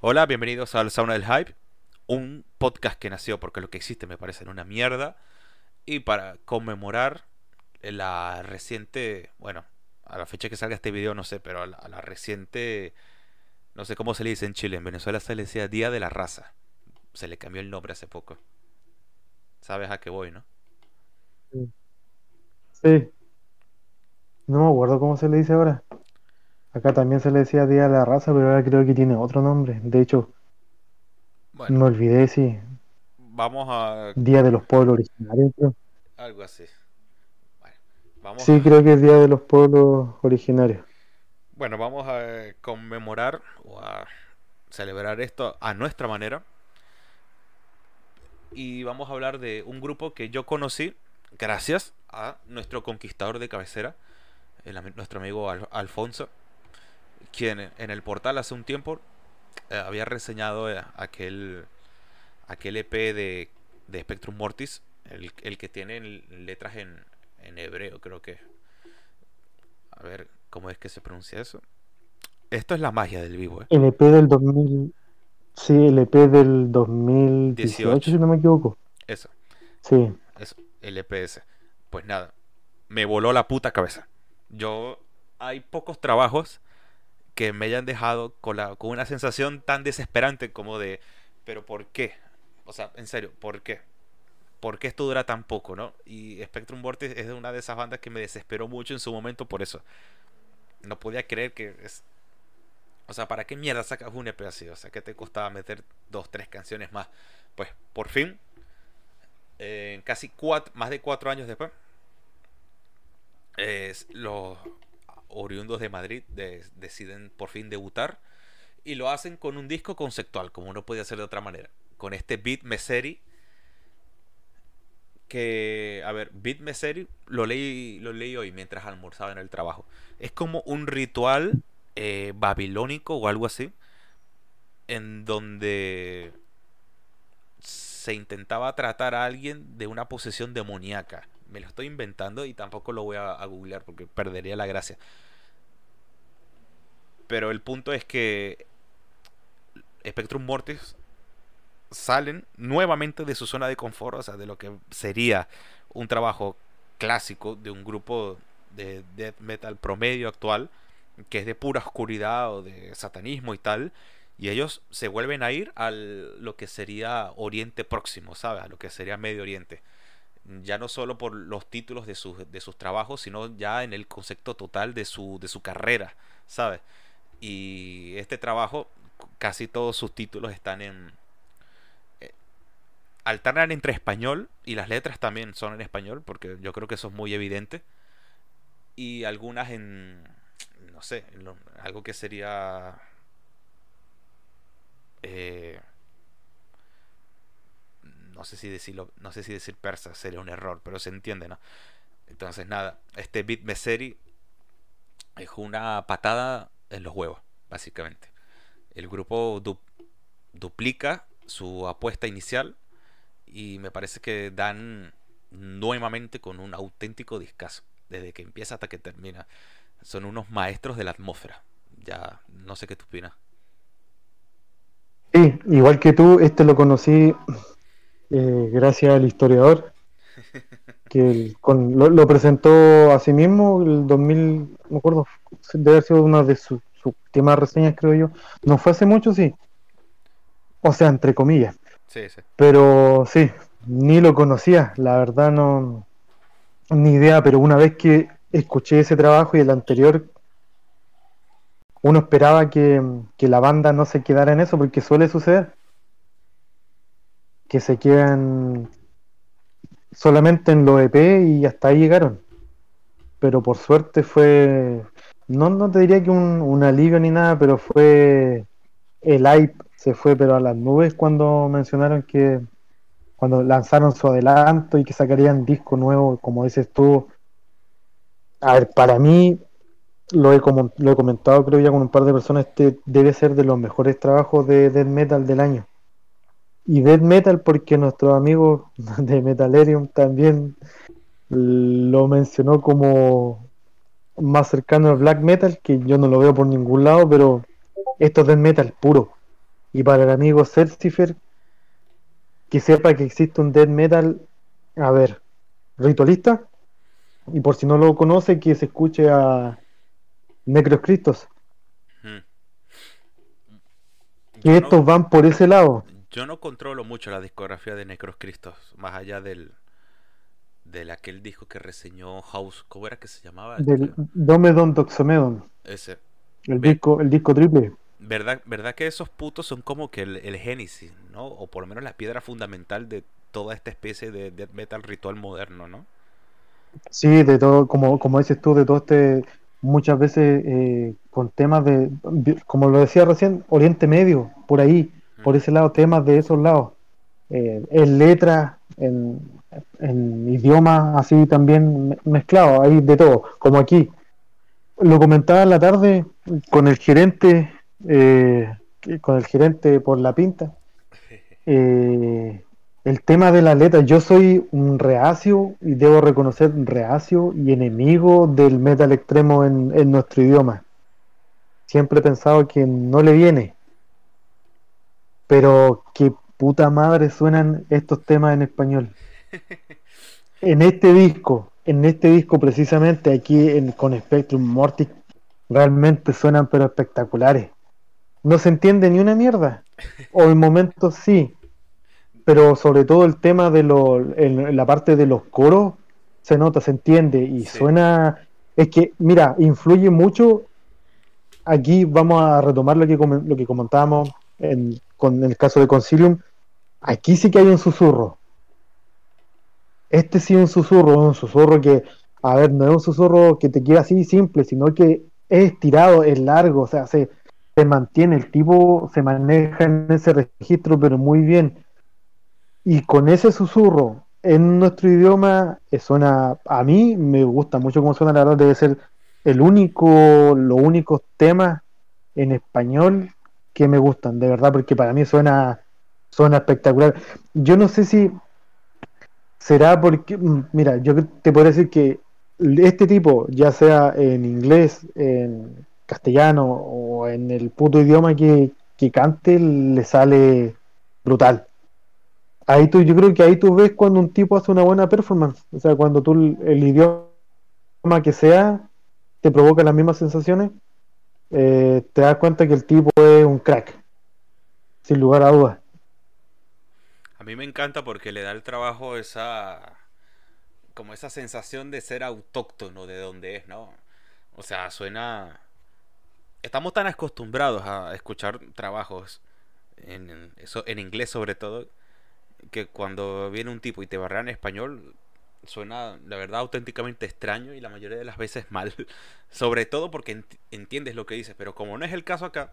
Hola, bienvenidos al Sauna del Hype, un podcast que nació porque lo que existe me parece una mierda y para conmemorar la reciente, bueno, a la fecha que salga este video no sé, pero a la, a la reciente, no sé cómo se le dice en Chile, en Venezuela se le decía Día de la Raza, se le cambió el nombre hace poco. ¿Sabes a qué voy, no? Sí, Sí, no me acuerdo cómo se le dice ahora. Acá también se le decía Día de la Raza, pero ahora creo que tiene otro nombre. De hecho, Bueno, me olvidé, sí. vamos a... Día de los Pueblos Originarios, creo. algo así. Bueno, vamos Sí, a... creo que es Día de los Pueblos Originarios. Bueno, vamos a conmemorar o a celebrar esto a nuestra manera y vamos a hablar de un grupo que yo conocí gracias a nuestro conquistador de cabecera, el nuestro amigo Al- Alfonso, quien en el portal hace un tiempo eh, había reseñado eh, aquel, aquel EP de, de Spectrum Mortis, el, el que tiene el- letras en, en hebreo, creo que. A ver, ¿cómo es que se pronuncia eso? Esto es la magia del vivo, ¿eh? LP del 2000, sí, LP del 2018, 18. si no me equivoco. Eso, Sí, eso, el EPS. Pues nada, me voló la puta cabeza. Yo, hay pocos trabajos que me hayan dejado con, la, con una sensación tan desesperante como de, pero ¿por qué? O sea, en serio, ¿por qué? ¿Por qué esto dura tan poco, no? Y Spectrum Vortex es una de esas bandas que me desesperó mucho en su momento por eso. No podía creer que. O sea, ¿para qué mierda sacas un EP así? O sea, ¿qué te costaba meter dos, tres canciones más? Pues, por fin, eh, casi cuatro, más de cuatro años después, es- los oriundos de Madrid de- deciden por fin debutar y lo hacen con un disco conceptual, como no podía ser de otra manera. Con este Beat Meseri, que, a ver, Beat Meseri lo leí, lo leí hoy mientras almorzaba en el trabajo. Es como un ritual eh, babilónico o algo así, en donde se intentaba tratar a alguien de una posesión demoníaca. Me lo estoy inventando y tampoco lo voy a, googlear porque perdería la gracia. Pero el punto es que Spectrum Mortis salen nuevamente de su zona de confort, o sea, de lo que sería un trabajo clásico de un grupo de death metal promedio actual, que es de pura oscuridad o de satanismo y tal, y ellos se vuelven a ir a lo que sería Oriente Próximo, ¿sabes? A lo que sería Medio Oriente. Ya no solo por los títulos de sus, de sus trabajos, sino ya en el concepto total de su, de su carrera, ¿sabes? Y este trabajo, casi todos sus títulos están en, eh, alternan entre español y las letras también son en español, porque yo creo que eso es muy evidente. Y algunas en, no sé, algo que sería, eh, no sé si decirlo, no sé si decir persa sería un error, pero se entiende, ¿no? Entonces nada, este Beat Meseri es una patada en los huevos, básicamente. El grupo du- duplica su apuesta inicial y me parece que dan nuevamente con un auténtico discazo, desde que empieza hasta que termina. Son unos maestros de la atmósfera. Ya no sé qué tú opinas. sí, igual que tú, este lo conocí eh, gracias al historiador, que el- con- lo, lo presentó a sí mismo el 2000, no me acuerdo, debe haber sido una de sus, sus últimas reseñas, creo yo. No fue hace mucho, sí. O sea, entre comillas. Sí, sí. Pero sí, ni lo conocía, la verdad no, ni idea, pero una vez que escuché ese trabajo y el anterior, uno esperaba que, que la banda no se quedara en eso, porque suele suceder, que se quedan solamente en los EP y hasta ahí llegaron. Pero por suerte fue, no, no te diría que un, alivio ni nada, pero fue el hype se fue pero a las nubes cuando mencionaron que cuando lanzaron su adelanto y que sacarían disco nuevo, como dices tú. A ver, para mí, lo he, lo he comentado creo ya con un par de personas, este debe ser de los mejores trabajos de metal del año. Y death metal porque nuestro amigo de Metalerium también lo mencionó como más cercano al black metal, que yo no lo veo por ningún lado, pero esto es death metal puro. Y para el amigo Celcifer, que sepa que existe un death metal, a ver, ritualista, y por si no lo conoce, que se escuche a Necros Cristos. Hmm. Que Yo estos no, van por ese lado, yo no controlo mucho la discografía de Necros Cristos, más allá del, del aquel disco que reseñó House, ¿cómo era que se llamaba? del Domedon Doxomedon, ese. el Ve- disco, el disco triple. ¿Verdad, verdad que esos putos son como que el, el génesis, ¿no? O por lo menos la piedra fundamental de toda esta especie de death metal ritual moderno, ¿no? Sí, de todo, como, como dices tú, de todo este, muchas veces eh, con temas de, de- como lo decía recién, Oriente Medio, por ahí, por ese lado, temas de esos lados, eh, en letras, en, en idiomas así también me- mezclados, hay de todo, como aquí. Lo comentaba en la tarde con el gerente, eh, con el gerente por la pinta, eh, el tema de las letras, yo soy un reacio y debo reconocer reacio y enemigo del metal extremo en, en nuestro idioma. Siempre he pensado que no le viene, pero que puta madre suenan estos temas en español. En este disco, en este disco precisamente aquí en- con Spectrum Mortis, realmente suenan pero espectaculares. No se entiende ni una mierda, o en momentos sí, pero sobre todo el tema de lo, en, la parte de los coros se nota, se entiende y Sí. suena. Es que, mira, influye mucho. Aquí vamos a retomar lo que, lo que comentábamos en, con el caso de Concilium. Aquí sí que hay un susurro. Este sí es un susurro, un susurro que, a ver, no es un susurro que te queda así simple, sino que es estirado, es largo, o sea, se, se mantiene, el tipo se maneja en ese registro, pero muy bien. Y con ese susurro en nuestro idioma, eh, suena, a mí me gusta mucho cómo suena, la verdad, debe ser el único, los únicos temas en español que me gustan, de verdad, porque para mí suena, suena espectacular. Yo no sé si será porque, mm, mira, yo te podría decir que este tipo, ya sea en inglés, en castellano o en el puto idioma que, que cante, le sale brutal. Ahí tú, yo creo que ahí tú ves cuando un tipo hace una buena performance. O sea, cuando tú el, idioma que sea te provoca las mismas sensaciones, eh, te das cuenta que el tipo crack, sin lugar a dudas. A mí me encanta porque le da al trabajo esa como esa sensación de ser autóctono de donde es, ¿no? O sea, suena estamos tan acostumbrados a escuchar trabajos en, en inglés sobre todo que cuando viene un tipo y te barrea en español suena la verdad auténticamente extraño y la mayoría de las veces mal, sobre todo porque ent- entiendes lo que dices, pero como no es el caso acá,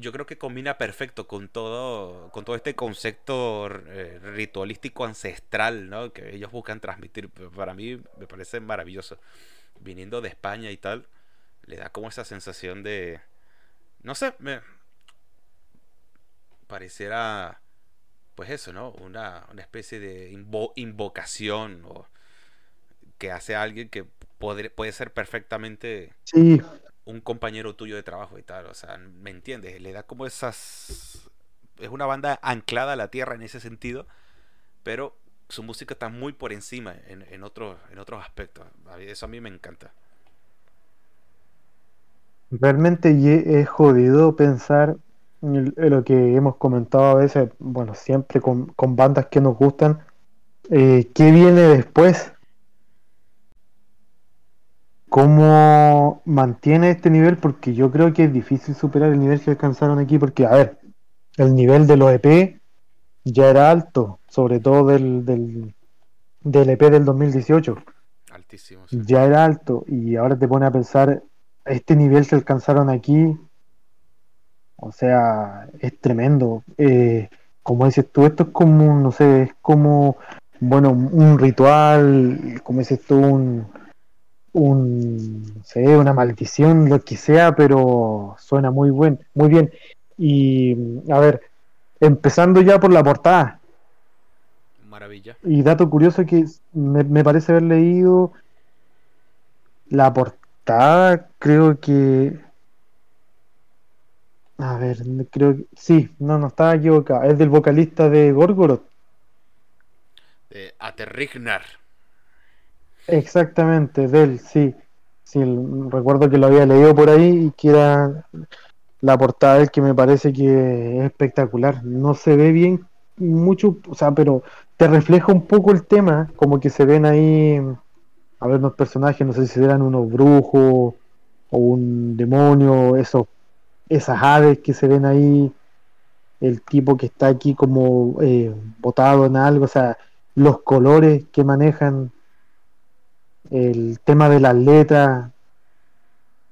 yo creo que combina perfecto con todo con todo este concepto eh, ritualístico ancestral ¿no? que ellos buscan transmitir. Para mí me parece maravilloso. Viniendo de España y tal le da como esa sensación de no sé me pareciera pues eso no una, una especie de invo- invocación o que hace a alguien que podre- puede ser perfectamente Sí, un compañero tuyo de trabajo y tal. O sea, ¿me entiendes? Le da como esas... Es una banda anclada a la tierra en ese sentido, pero su música está muy por encima en, en otros, en otros aspectos. Eso a mí me encanta. realmente es jodido pensar en en lo que hemos comentado a veces, bueno, siempre con, con bandas que nos gustan, eh, qué viene después, cómo mantiene este nivel, porque yo creo que es difícil superar el nivel que alcanzaron aquí, porque, a ver, el nivel de los EP ya era alto, sobre todo del, del, del EP del 2018, Altísimo, sí. ya era alto, y ahora te pone a pensar, este nivel que alcanzaron aquí, o sea, es tremendo. Eh, como dices tú, esto es como, no sé, es como, bueno, un ritual, como dices tú, un, un, no sé, una maldición, lo que sea, pero suena muy buen, muy bien. Y, a ver, empezando ya por la portada, Maravilla. y dato curioso que me, me parece haber leído la portada, creo que A ver, creo que sí, no, no estaba equivocado. Es del vocalista de Gorgoroth. De Aterrignar. Exactamente, de él, sí. Sí, recuerdo que lo había leído por ahí y que era la portada del que me parece que es espectacular. No se ve bien mucho, o sea, pero te refleja un poco el tema, como que se ven ahí, a ver, unos personajes, no sé si eran unos brujos o un demonio, esos, esas aves que se ven ahí, el tipo que está aquí como eh, botado en algo, o sea, los colores que manejan, el tema de las letras,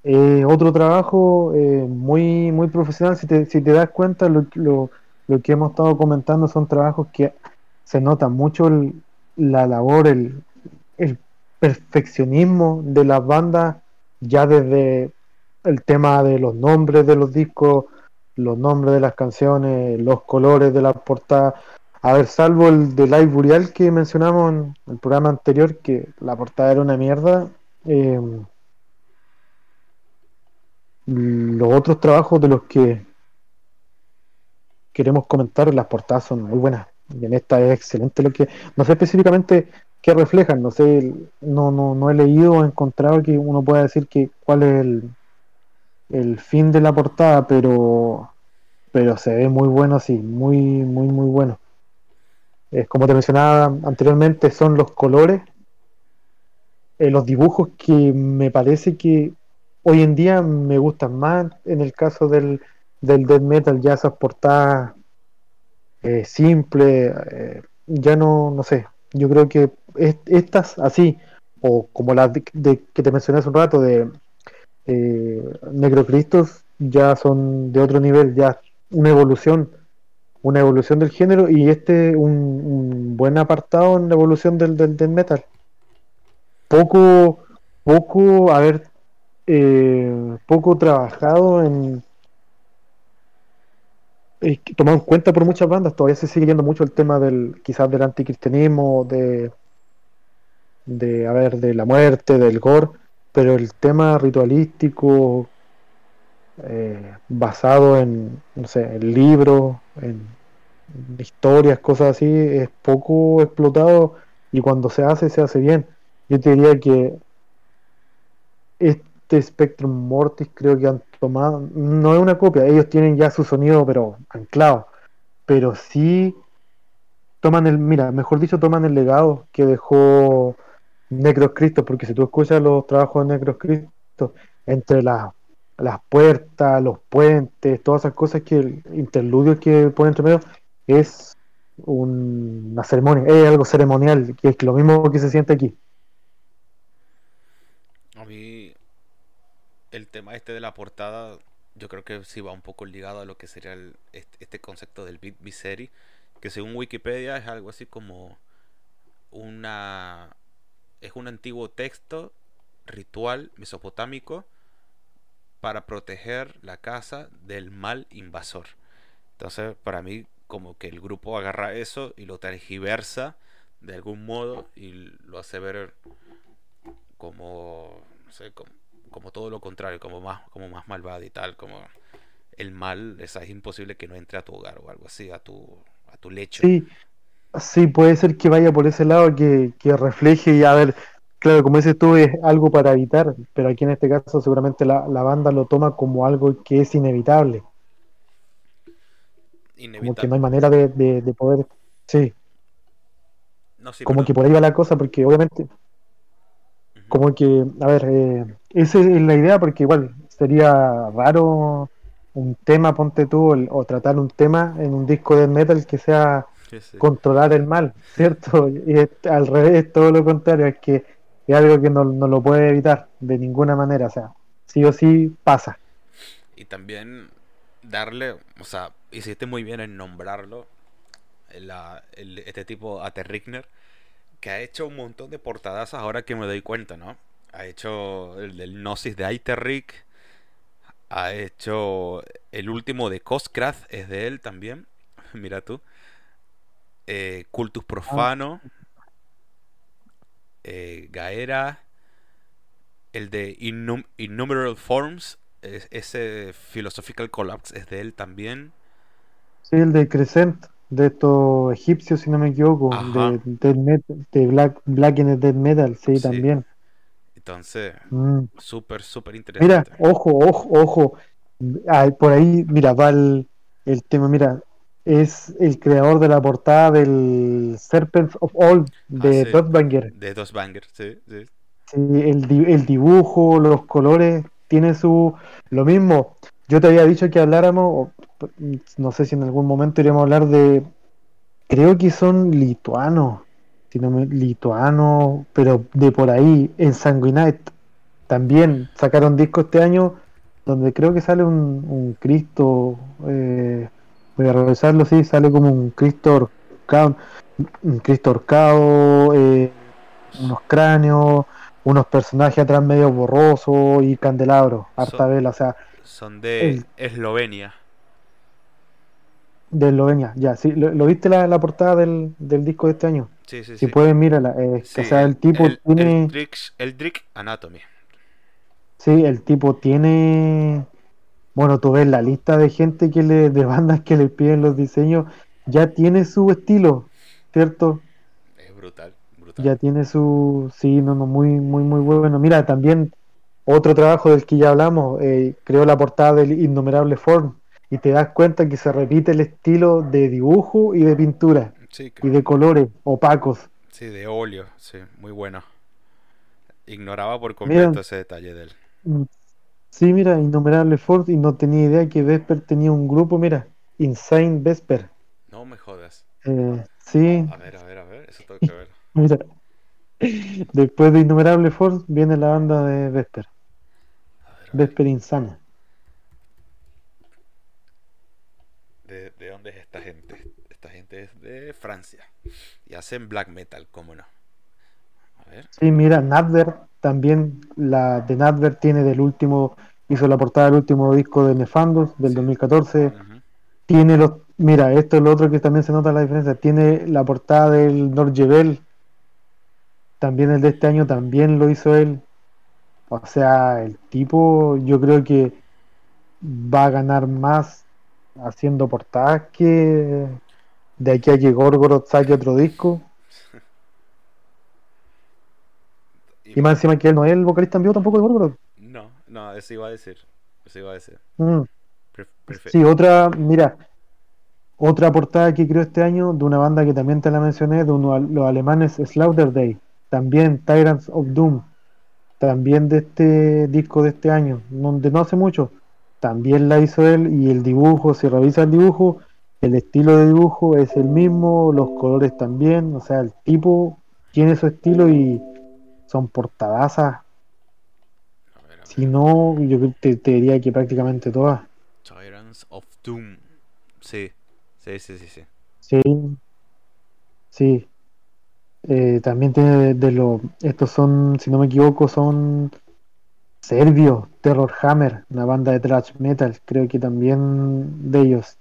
eh, otro trabajo eh, muy, muy profesional, si te, das cuenta, lo, lo, lo, que hemos estado comentando son trabajos que se nota mucho la labor, el, el perfeccionismo de las bandas, ya desde el tema de los nombres de los discos, los nombres de las canciones, los colores de la portada. A ver, salvo el de Live Burial que mencionamos en el programa anterior, que la portada era una mierda. Eh, los otros trabajos de los que queremos comentar, las portadas son muy buenas. Y en esta es excelente lo que. No sé específicamente qué reflejan, no sé, no, no, no he leído o encontrado que uno pueda decir que cuál es el, el fin de la portada, pero pero se ve muy bueno, sí, muy, muy, muy bueno. Es como te mencionaba anteriormente, son los colores, eh, los dibujos que me parece que hoy en día me gustan más en el caso del, del death metal, ya esas portadas eh, simples, eh, ya no, no sé, yo creo que estas así, o como las de, que te mencioné hace un rato de eh, Necrocristos, ya son de otro nivel, ya una evolución, una evolución del género y este un, un buen apartado en la evolución del, del, metal. Poco, poco, a ver, eh, poco trabajado en eh, tomado en cuenta por muchas bandas, todavía se sigue yendo mucho el tema del quizás del anticristianismo, de de a ver, de la muerte, del gore, pero el tema ritualístico eh, basado en, no sé, en libros, en, historias, cosas así, es poco explotado y cuando se hace, se hace bien. Yo te diría que este Spectrum Mortis creo que han tomado, no es una copia, ellos tienen ya su sonido pero anclado, pero sí toman el, mira, mejor dicho, toman el legado que dejó Necros Cristo, porque si tú escuchas los trabajos de Necros Cristo, entre las las puertas, los puentes, todas esas cosas que el interludio que pone entre medio es un, una ceremonia, es algo ceremonial, que es lo mismo que se siente aquí. A mí el tema este de la portada, yo creo que sí va un poco ligado a lo que sería el, este, este, concepto del misery, que según Wikipedia es algo así como una es un antiguo texto ritual mesopotámico para proteger la casa del mal invasor. Entonces, para mí, como que el grupo agarra eso y lo tergiversa de algún modo y lo hace ver como, no sé, como, como todo lo contrario, como más, como más malvado y tal, como el mal, es, imposible que no entre a tu hogar o algo así, a tu, a tu lecho. Sí, sí, puede ser que vaya por ese lado, que, que refleje y a ver, Claro, como dices tú, es algo para evitar, pero aquí en este caso seguramente la, la banda lo toma como algo que es inevitable. Inevitable. Como que no hay manera de, de, de poder... Sí. No, sí como que por ahí va la cosa, porque obviamente... Uh -huh. Como que, a ver, eh, esa es la idea, porque igual sería raro un tema, ponte tú, el, o tratar un tema en un disco de metal que sea sí, sí. controlar el mal, ¿cierto? Y es, al revés, todo lo contrario, es que es algo que no, no, lo puede evitar de ninguna manera, o sea, sí o sí pasa. Y también darle, o sea, hiciste muy bien en nombrarlo, la, el, este tipo Aterrigner, que ha hecho un montón de portadas ahora que me doy cuenta, ¿no? Ha hecho el del Gnosis de Aiterric, ha hecho el último de Coscrath, es de él también, mira tú. Eh, Cultus Profano. Ah eh, Gaera, el de Innum Innumerable Forms es- ese Philosophical Collapse es de él también. Sí, el de Crescent, de estos egipcios, si no me equivoco, Ajá. de, Death Met- de Black, Black in the Dead Metal, sí, Sí. también. Entonces, Mm. súper, súper Mira, interesante. ojo, ojo, ojo. Ah, por ahí, mira, va el, el tema, mira, es el creador de la portada del Serpents of All de Ah, sí. Dotbanger. De dos bangers, sí, sí. Sí, el, el dibujo, los colores, tiene su... Lo mismo, yo te había dicho que habláramos, o, no sé si en algún momento iríamos a hablar de... Creo que son lituanos, si no me- lituanos, pero de por ahí, en Sanguinite. También sacaron disco este año donde creo que sale un, un Cristo, eh, voy a revisarlo, sí, sale como un Cristo ahorcado, un Cristo eh, unos cráneos, unos personajes atrás medio borrosos y candelabros, harta Son- vela, o sea, Son de El- Eslovenia. de Eslovenia, ya, sí, ¿lo, lo viste la, la portada del, del disco de este año? Sí, sí, Si sí. pueden, mírala, eh, Sí, o sea, el tipo el, tiene... Eldritch, Eldritch Anatomy. Sí, el tipo tiene. Bueno, tú ves la lista de gente que le, de bandas que le piden los diseños, ya tiene su estilo, ¿cierto? Es brutal, brutal. Ya tiene su. Sí, no, no, muy, muy, muy bueno. Mira, también otro trabajo del que ya hablamos, eh, creó la portada del Innumerable Form, y te das cuenta que se repite el estilo de dibujo y de pintura, Sí, y de colores opacos. sí, de óleo, sí, muy bueno. Ignoraba por completo Mira. ese detalle de él. Sí, mira, Innumerable Form, y no tenía idea que Vesper tenía un grupo, mira, Insane Vesper. No me jodas. Eh, sí, A ver, a ver, a ver, eso tengo que ver. mira. Después de Innumerable Force viene la banda de Vesper, A ver, a ver. Vesper Insana. ¿De, de dónde es esta gente? Esta gente es de Francia. Y hacen black metal, cómo no. A ver. Sí, mira, Nadver también, la de Nadver tiene del último, hizo la portada del último disco de Nefandos del Sí. 2014. Ujú. Tiene los, mira, esto es lo otro que también se nota la diferencia. Tiene la portada del Norgevel, también el de este año, también lo hizo él. O sea, el tipo, yo creo que va a ganar más haciendo portadas que de aquí a que Gorgoroth saque otro disco. Y más encima que él no es el vocalista en vivo tampoco de Gorgoroth. No, no, eso iba a decir. Eso iba a decir. Mm. Prefe- Sí, otra, mira, otra portada que creo este año de una banda que también te la mencioné, de uno, los alemanes Slaughter Day, también Tyrants of Doom, también de este disco de este año, no- de no hace mucho, también la hizo él y el dibujo, si revisa el dibujo, el estilo de dibujo es el mismo, los colores también, o sea, el tipo tiene su estilo y son portadazas, A ver, a ver. si no, yo te, te diría que prácticamente todas. Tyrants of Doom. Sí, sí, sí, sí. sí. Sí, sí. Eh, también tiene de, de los. Estos son, si no me equivoco, son serbios, Terror Hammer, una banda de thrash metal. Creo que también de ellos.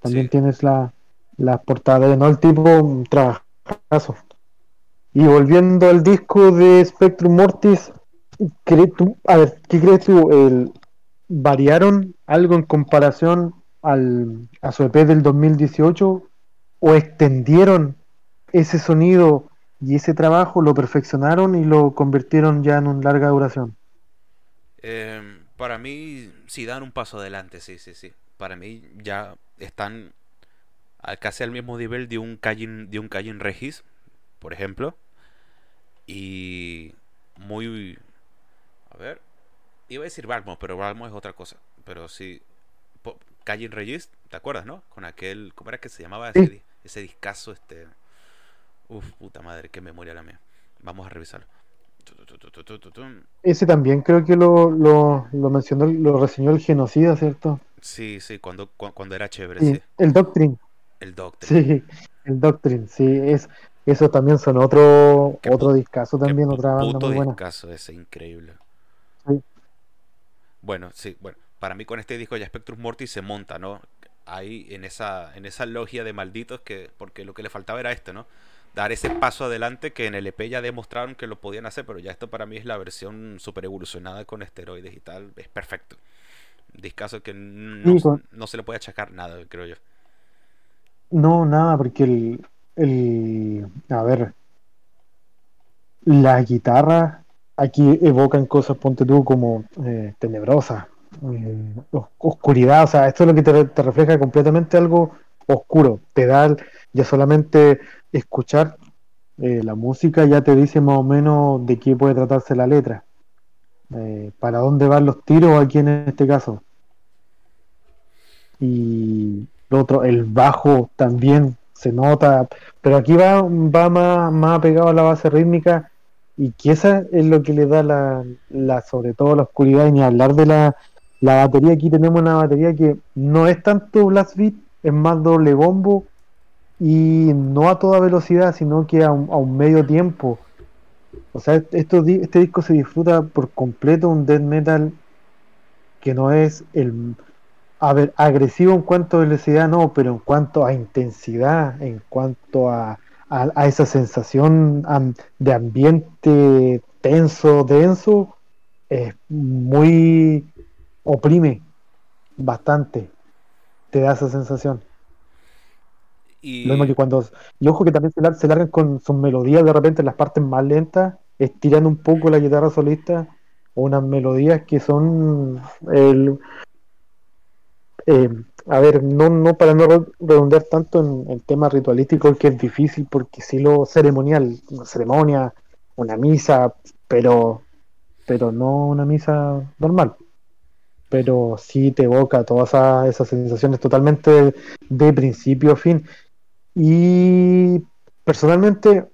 También Sí. tienes la, la portada de no el tipo, un trabajazo. Y volviendo al disco de Spectrum Mortis, ¿cree tú, a ver, ¿qué crees tú? ¿Variaron algo en comparación al, a su EP del 2018? ¿O extendieron ese sonido y ese trabajo, lo perfeccionaron y lo convirtieron ya en una larga duración? Em, para mí, sí dan un paso adelante, sí, sí, sí. Para mí ya están casi al mismo nivel de un Cajin, de un Regis, por ejemplo. Y muy... A ver. Iba a decir Balmo, pero Balmo es otra cosa. Pero sí... Cajin Regis, ¿te acuerdas, no? Con aquel... ¿Cómo era que se llamaba Sí. ese, di- ese discazo? Este... Uf, puta madre, qué memoria la mía. Vamos a revisarlo. Ese también creo que lo, lo, lo mencionó, lo reseñó el genocida, ¿cierto? Sí, sí, cuando, cu- cuando era chévere, Sí, sí. el Doctrine, El Doctrine. sí, el Doctrine, sí, es, eso también son otro, Qué otro discazo también, otra banda puto muy buena. discazo ese, increíble. Sí. Bueno, sí, bueno, para mí con este disco ya Spectrum Mortis se monta, ¿no? Ahí en esa, en esa logia de malditos que, porque lo que le faltaba era esto, ¿no? dar ese paso adelante que en el EP ya demostraron que lo podían hacer, pero ya esto para mí es la versión super evolucionada con esteroides y tal, es perfecto. Discaso que no, Sí, con- no se le puede achacar nada, creo yo. No, nada, porque el, el, a ver, la guitarra aquí evocan cosas, ponte tú, como eh, tenebrosas, os- oscuridad, o sea, esto es lo que te, re- te refleja completamente algo oscuro, te da, ya solamente escuchar eh, la música ya te dice más o menos de qué puede tratarse la letra, eh, para dónde van los tiros aquí en este caso. Y lo otro, el bajo también se nota, pero aquí va, va más, más pegado a la base rítmica y que esa es lo que le da la, la sobre todo la oscuridad y ni hablar de la, la batería. Aquí tenemos una batería que no es tanto blast beat, es más doble bombo y no a toda velocidad, sino que a un, a un medio tiempo. O sea, esto, este disco se disfruta por completo un death metal que no es el a ver, agresivo en cuanto a velocidad, no, pero en cuanto a intensidad, en cuanto a, a- a esa sensación de ambiente tenso, denso, es muy oprime bastante, te da esa sensación. Y Lo mismo que cuando, y ojo que también se, lar- se largan con sus melodías de repente en las partes más lentas, estirando un poco la guitarra solista, unas melodías que son el, eh, a ver, no, no para no re- redundar tanto en el tema ritualístico, que es difícil, porque sí lo ceremonial, una ceremonia, una misa, pero, pero no una misa normal. Pero sí te evoca todas esa- esas sensaciones totalmente de, principio a fin. Y personalmente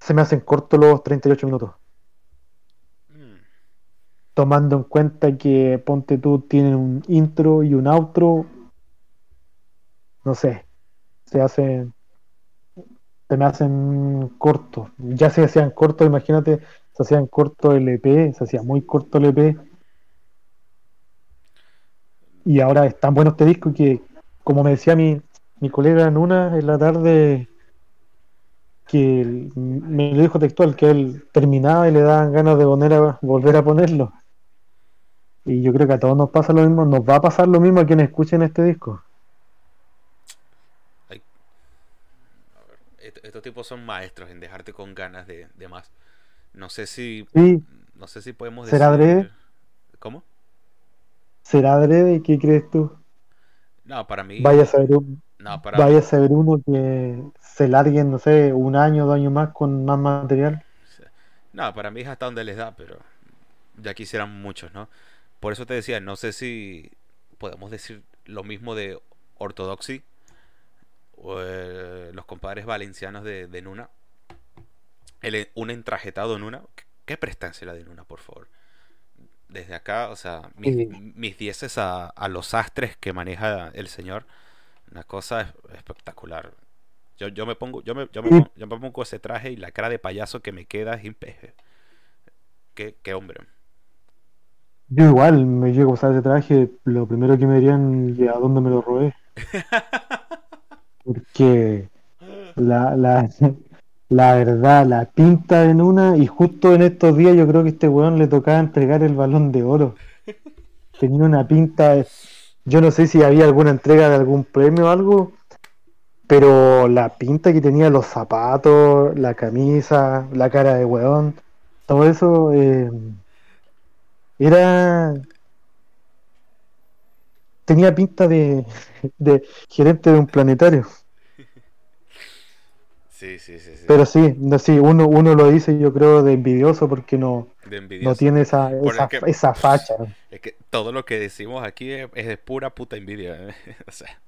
se me hacen cortos los 38 minutos tomando en cuenta que ponte tú tienen un intro y un outro, no sé, se hacen, se me hacen cortos. Ya se hacían cortos, imagínate, se hacían corto el EP, se hacía muy corto el EP. Y ahora es tan bueno este disco que, como me decía mi, mi colega en una en la tarde, que me lo dijo textual, que él terminaba y le daban ganas de poner a- volver a ponerlo. Y yo creo que a todos nos pasa lo mismo, nos va a pasar lo mismo a quienes escuchen este disco. a ver, estos tipos son maestros en dejarte con ganas de, de más. No sé si, Sí, no sé si podemos ¿Será decir... adrede? ¿Cómo? será adrede, ¿qué crees tú? No, para mí... Vaya a saber, un- No, para vaya a saber uno que se larguen, no sé, un año, dos años más con más material. No, para mí es hasta donde les da, pero ya quisieran muchos, ¿no? Por eso te decía, no sé si podemos decir lo mismo de Orthodoxy o eh, los compadres valencianos de, de Nuna. El, un entrajetado Nuna. ¿Qué, prestancia la de Nuna, por favor? Desde acá, o sea, mis, Sí. mis dieces a, a los astres que maneja el señor. Una cosa es- espectacular. Yo, yo me pongo, yo me, yo me yo me pongo ese traje y la cara de payaso que me queda es Qué, qué hombre. Yo igual me llego a usar ese traje, lo primero que me dirían ¿y a dónde me lo robé. Porque la, la, la verdad, la pinta en una, y justo en estos días yo creo que a este weón le tocaba entregar el balón de oro. Tenía una pinta, yo no sé si había alguna entrega de algún premio o algo, pero la pinta que tenía los zapatos, la camisa, la cara de weón, todo eso eh, era... Tenía pinta de, de gerente de un planetario. Sí, sí, sí, sí. Pero sí, no, sí, uno, uno lo dice yo creo de envidioso porque no, no tiene esa, esa, que- esa facha. Es que todo lo que decimos aquí es, es de pura puta envidia. ¿eh? O sea,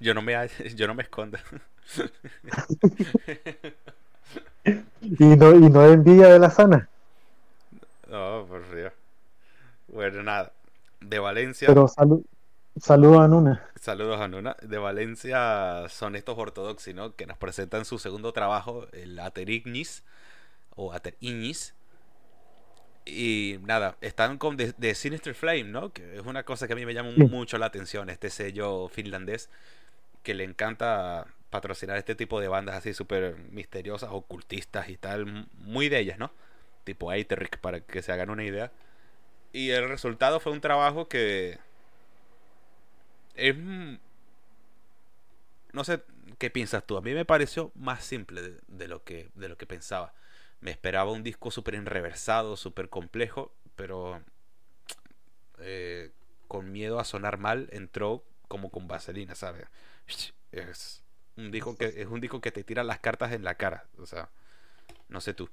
yo no me, yo no me escondo. Y no, y no es envidia de la sana. No, por Dios. Bueno, nada. De Valencia, Pero salu- saludos a Nuna. saludos a Nuna. De Valencia son estos ortodoxos, ¿no? Que nos presentan su segundo trabajo, el Aterignis o Aterignis. Y nada, están con The, The Sinister Flame, ¿no? Que es una cosa que a mí me llama Sí. mucho la atención, este sello finlandés que le encanta patrocinar este tipo de bandas así súper misteriosas, ocultistas y tal, muy de ellas, ¿no? Tipo Aetheric, para que se hagan una idea. Y el resultado fue un trabajo que es no sé qué piensas tú. A mí me pareció más simple de, lo, que, de lo que pensaba. Me esperaba un disco súper enreversado, súper complejo, pero eh, con miedo a sonar mal entró como con vaselina, ¿sabes? Es un disco que es un disco que te tira las cartas en la cara, o sea, no sé tú.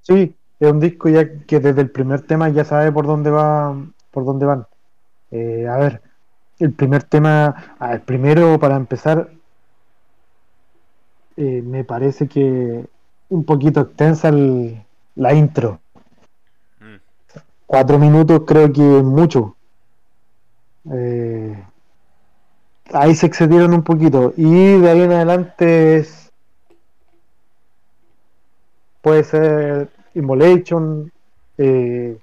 Sí, es un disco ya que desde el primer tema ya sabe por dónde va, por dónde van. Eh, a ver, el primer tema, el primero para empezar, eh, me parece que un poquito extensa la intro. Mm. Cuatro minutos creo que es mucho. Eh, ahí se excedieron un poquito. Y de ahí en adelante es, puede ser Immolation, eh,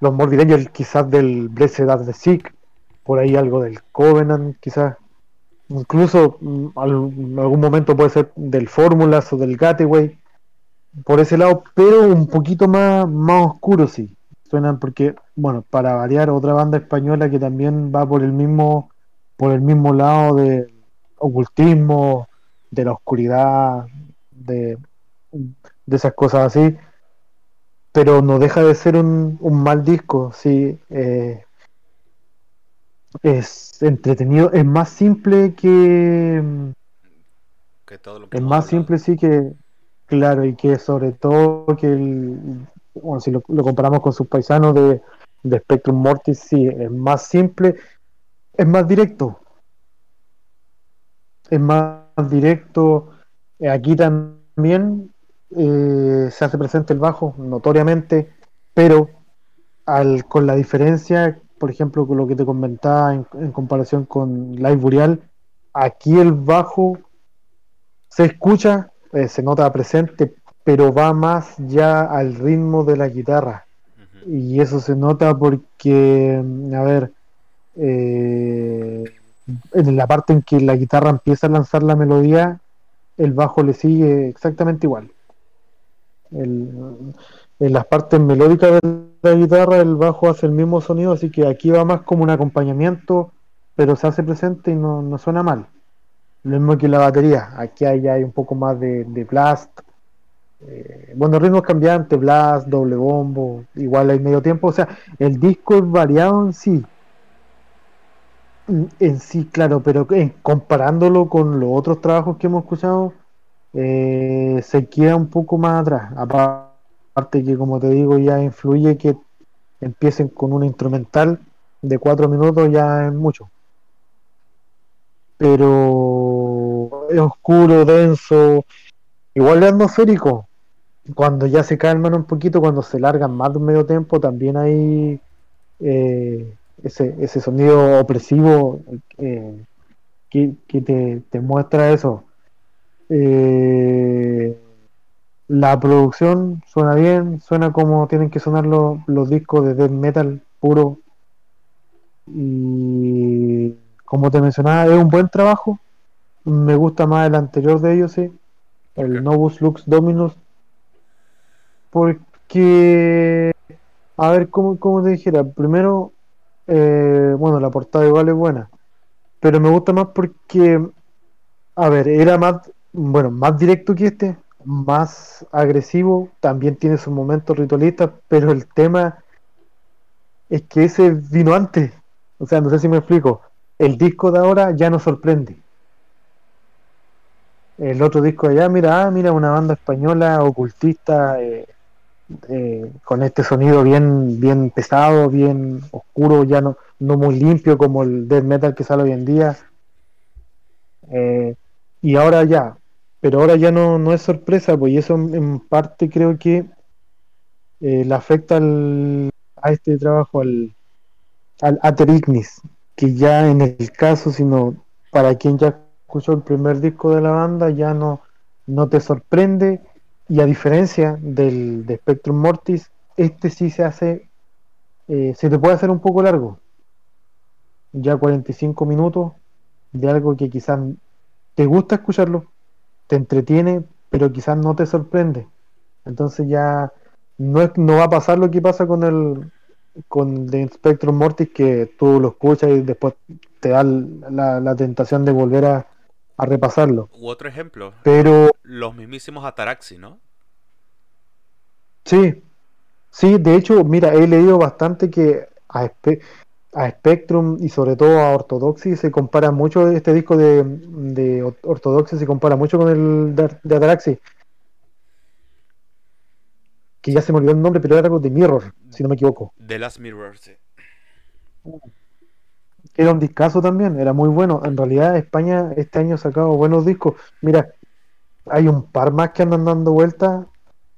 los Morbid quizás del Blessed of the Sick, por ahí algo del Covenant quizás, incluso mm, en algún momento puede ser del Fórmulas o del Gateway, por ese lado, pero un poquito más, más oscuro sí, suenan porque, bueno, para variar otra banda española que también va por el mismo, por el mismo lado de ocultismo, de la oscuridad, de, de esas cosas así pero no deja de ser un, mal disco, sí. Eh, es entretenido, es más simple que... que todo lo que es más simple, sí, que... Claro, y que sobre todo que el... Bueno, si lo, comparamos con sus paisanos de, de Spectrum Mortis, sí, es más simple, es más directo. Es más directo. Aquí también eh, se hace presente el bajo notoriamente, pero al, con la diferencia, por ejemplo, con lo que te comentaba en, comparación con Live Burial, aquí el bajo se escucha, eh, se nota presente, pero va más ya al ritmo de la guitarra. Y eso se nota porque, a ver, eh, en la parte en que la guitarra empieza a lanzar la melodía, el bajo le sigue exactamente igual en las partes melódicas de la guitarra el bajo hace el mismo sonido, así que aquí va más como un acompañamiento, pero se hace presente y no, suena mal. Lo mismo que la batería, aquí hay, hay un poco más de, blast, eh, bueno, ritmos cambiantes, blast, doble bombo, igual hay medio tiempo, o sea, el disco es variado en sí. En sí, claro, pero comparándolo con los otros trabajos que hemos escuchado, eh, se queda un poco más atrás. Aparte que, como te digo, ya influye que empiecen con un instrumental de cuatro minutos, ya es mucho. Pero es oscuro, denso, igual es atmosférico. Cuando ya se calman un poquito, cuando se largan más de un medio tiempo, también hay eh, ese, ese sonido opresivo eh, que, te, te muestra eso eh, la producción suena bien, suena como tienen que sonar los, los discos de death metal puro. Y como te mencionaba, es un buen trabajo. Me gusta más el anterior de ellos, sí. El Novus Lux Dominus. Porque, a ver, ¿cómo, cómo te dijera? Primero, eh, bueno, la portada igual es buena. Pero me gusta más porque, a ver, era más bueno, más directo que este, más agresivo, también tiene sus momentos ritualistas, pero el tema es que ese vino antes. O sea, no sé si me explico. El disco de ahora ya no sorprende. El otro disco de allá, mira, ah, mira, una banda española ocultista eh, eh, con este sonido bien, bien pesado, bien oscuro, ya no, no muy limpio como el death metal que sale hoy en día. Eh, y ahora ya, pero ahora ya no, no es sorpresa, pues y eso en parte creo que eh, le afecta a este trabajo al, al Aterignis, que ya en el caso, sino para quien ya escuchó el primer disco de la banda, ya no, no te sorprende, y a diferencia del de Spectrum Mortis, este sí se hace, eh, se te puede hacer un poco largo, ya 45 minutos, de algo que quizás te gusta escucharlo, te entretiene, pero quizás no te sorprende. Entonces ya no, es, no va a pasar lo que pasa con el con The Spectrum Mortis, que tú lo escuchas y después te da la, la tentación de volver a, a repasarlo. U otro ejemplo, Pero los mismísimos Ataraxi, ¿no? sí, sí, de hecho, mira, he leído bastante que a, a Spectrum y sobre todo a Orthodoxy se compara mucho, este disco de, de Or- Orthodoxy se compara mucho con el de, de Ataraxi, que ya se me olvidó el nombre, pero era algo de Mirror, si no me equivoco. The Last Mirror, sí. Era un discazo también, era muy bueno. En realidad España este año ha sacado buenos discos. Mira, hay un par más que andan dando vueltas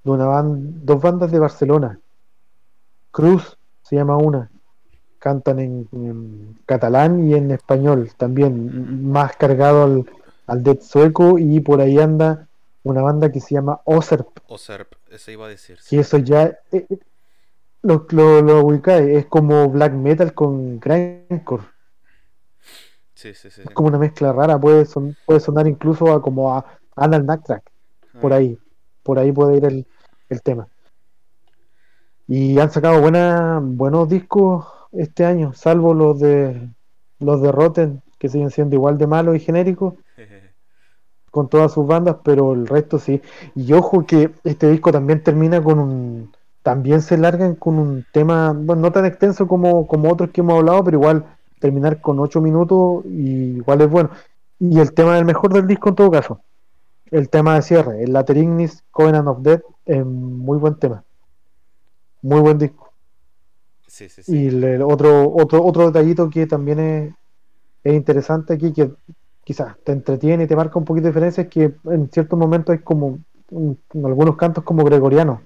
de una ban- dos bandas de Barcelona. Cruz se llama una. Cantan en, en catalán y en español también, más cargado al, al death sueco y por ahí anda una banda que se llama Oserp, O Serp, ese iba a decir. que eso ya eh, eh, lo, lo, lo ubicáis, es como black metal con grindcore. Sí, sí, sí. Es como una mezcla rara, puede, son- puede sonar incluso a como a Anal Nacktrack, por Ah, ahí, por ahí puede ir el, el tema. Y han sacado buena, buenos discos este año, salvo los de los de Rotten, que siguen siendo igual de malos y genéricos, con todas sus bandas, pero el resto sí. Y ojo que este disco también termina con un, también se largan con un tema, bueno, no tan extenso como, como otros que hemos hablado, pero igual terminar con 8 minutos y igual es bueno. Y el tema del mejor del disco en todo caso, el tema de cierre, el Later Ignis, Covenant of Death, es muy buen tema, muy buen disco. Y el, otro, otro, otro detallito que también es, es interesante aquí, que quizás te entretiene y te marca un poquito de diferencia, es que en ciertos momentos hay como en algunos cantos como gregorianos,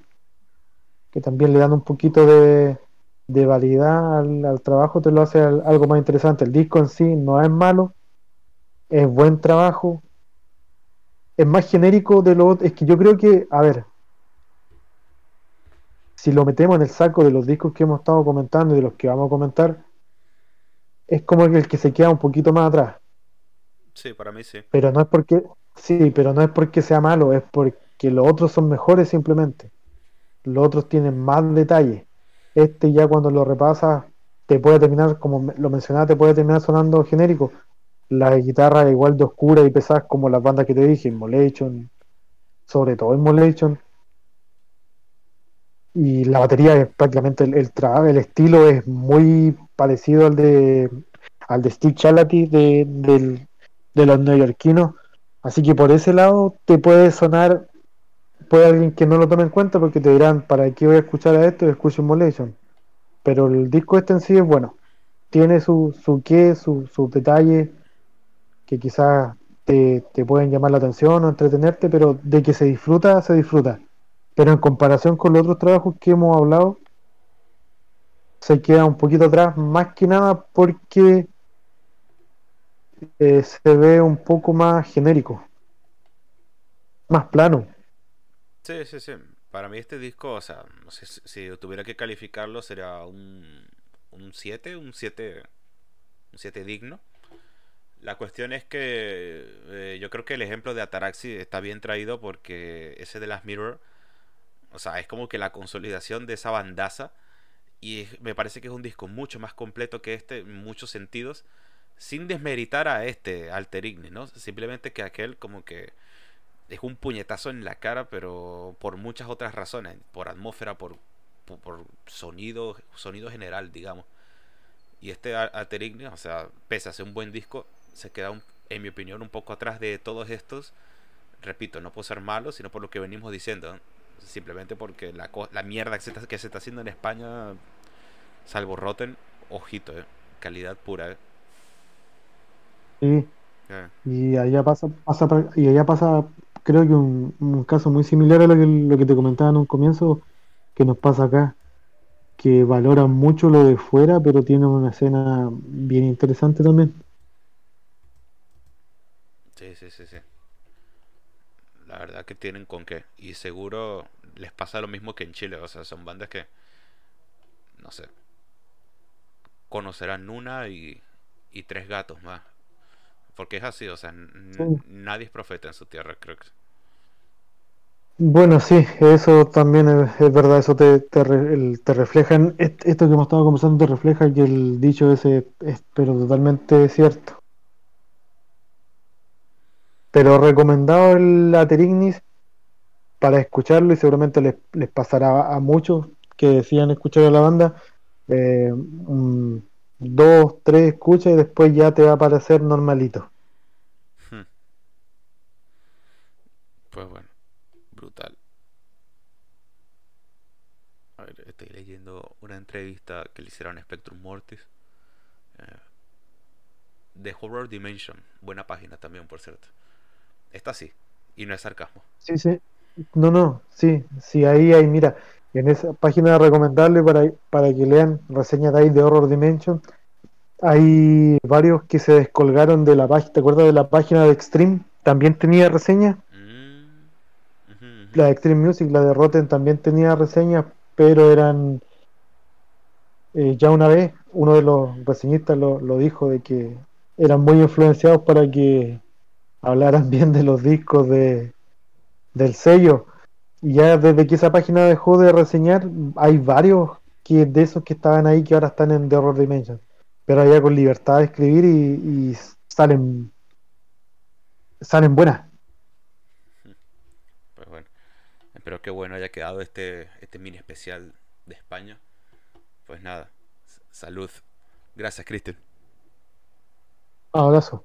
que también le dan un poquito de, de validad al, trabajo, te lo hace al- algo más interesante. El disco en sí no es malo, es buen trabajo, es más genérico de lo otro. Es que yo creo que, a ver, si lo metemos en el saco de los discos que hemos estado comentando y de los que vamos a comentar, es como el que se queda un poquito más atrás. Sí, para mí sí. Pero no es porque, sí, pero no es porque sea malo, es porque los otros son mejores simplemente. Los otros tienen más detalles. Este ya cuando lo repasas te puede terminar, como lo mencionaba, te puede terminar sonando genérico. La guitarra es igual de oscura y pesada como las bandas que te dije, Immolation, sobre todo Immolation. Y la batería es prácticamente el, el, el estilo es muy parecido al de al de Steve Chalati de, de los neoyorquinos. Así que por ese lado te puede sonar, puede alguien que no lo tome en cuenta porque te dirán, ¿para qué voy a escuchar a esto? Escucho Immolation. Pero el disco este en sí es bueno. Tiene su, su qué, su- sus detalles que quizás te, te pueden llamar la atención o entretenerte, pero de que se disfruta, se disfruta. Pero en comparación con los otros trabajos que hemos hablado, se queda un poquito atrás, más que nada porque eh, se ve un poco más genérico, más plano. Sí, sí, sí. Para mí este disco, o sea, no si tuviera que calificarlo sería un un 7, un 7 un 7 digno. La cuestión es que eh, yo creo que el ejemplo de Ataraxi está bien traído porque ese de las Mirror, o sea, es como que la consolidación de esa bandaza y me parece que es un disco mucho más completo que este en muchos sentidos, sin desmeritar a este Alter Ignis, ¿no? Simplemente que aquel como que es un puñetazo en la cara, pero por muchas otras razones, por atmósfera, por, por, sonido, sonido general, digamos. Y este Al- Alter Ignis, o sea, pese a ser un buen disco, se queda, un- en mi opinión, un poco atrás de todos estos. Repito, no por ser malo, sino por lo que venimos diciendo. Simplemente porque la, co- la mierda que se, está, que se está haciendo en España, salvo Rotten, ojito, ¿eh? calidad pura. ¿eh? Sí, Eh, y allá pasa, pasa y allá pasa, creo que un, un caso muy similar a lo que, lo que te comentaba en un comienzo, que nos pasa acá, que valoran mucho lo de fuera, pero tienen una escena bien interesante también. Sí, sí, sí, sí. La verdad que tienen con qué. Y seguro les pasa lo mismo que en Chile. O sea, son bandas que, no sé, conocerán una y, y tres gatos más. Porque es así, o sea, Sí. nadie es profeta en su tierra, creo que. Bueno, sí, eso también es, es verdad, eso te, te, te refleja, en, est- esto que hemos estado conversando te refleja que el dicho ese es pero totalmente cierto. Pero recomendado el Aterignis para escucharlo y seguramente les, les pasará a muchos que decían escuchar a la banda, eh, dos, tres escuchas y después ya te va a parecer normalito. Hmm. Pues bueno, brutal. A ver, estoy leyendo una entrevista que le hicieron a Spectrum Mortis. eh, de Horror Dimension. Buena página también, por cierto. Está así. Y no es sarcasmo. Sí, sí. No, no, sí, sí, ahí hay, mira, en esa página recomendable para, para que lean reseñas de ahí de Horror Dimension, hay varios que se descolgaron de la página, ¿te acuerdas de la página de Extreme? También tenía reseñas, Mm, la de Extreme Music, la de Rotten también tenía reseñas, pero eran, eh, ya una vez, uno de los reseñistas lo, lo dijo, de que eran muy influenciados para que hablaran bien de los discos de, del sello. Y ya desde que esa página dejó de reseñar, hay varios que de esos que estaban ahí que ahora están en The Horror Dimension. Pero allá con libertad de escribir y, y salen salen buenas. Pues bueno, espero que bueno haya quedado este, este mini especial de España. Pues nada, salud. Gracias, Cristian. Abrazo.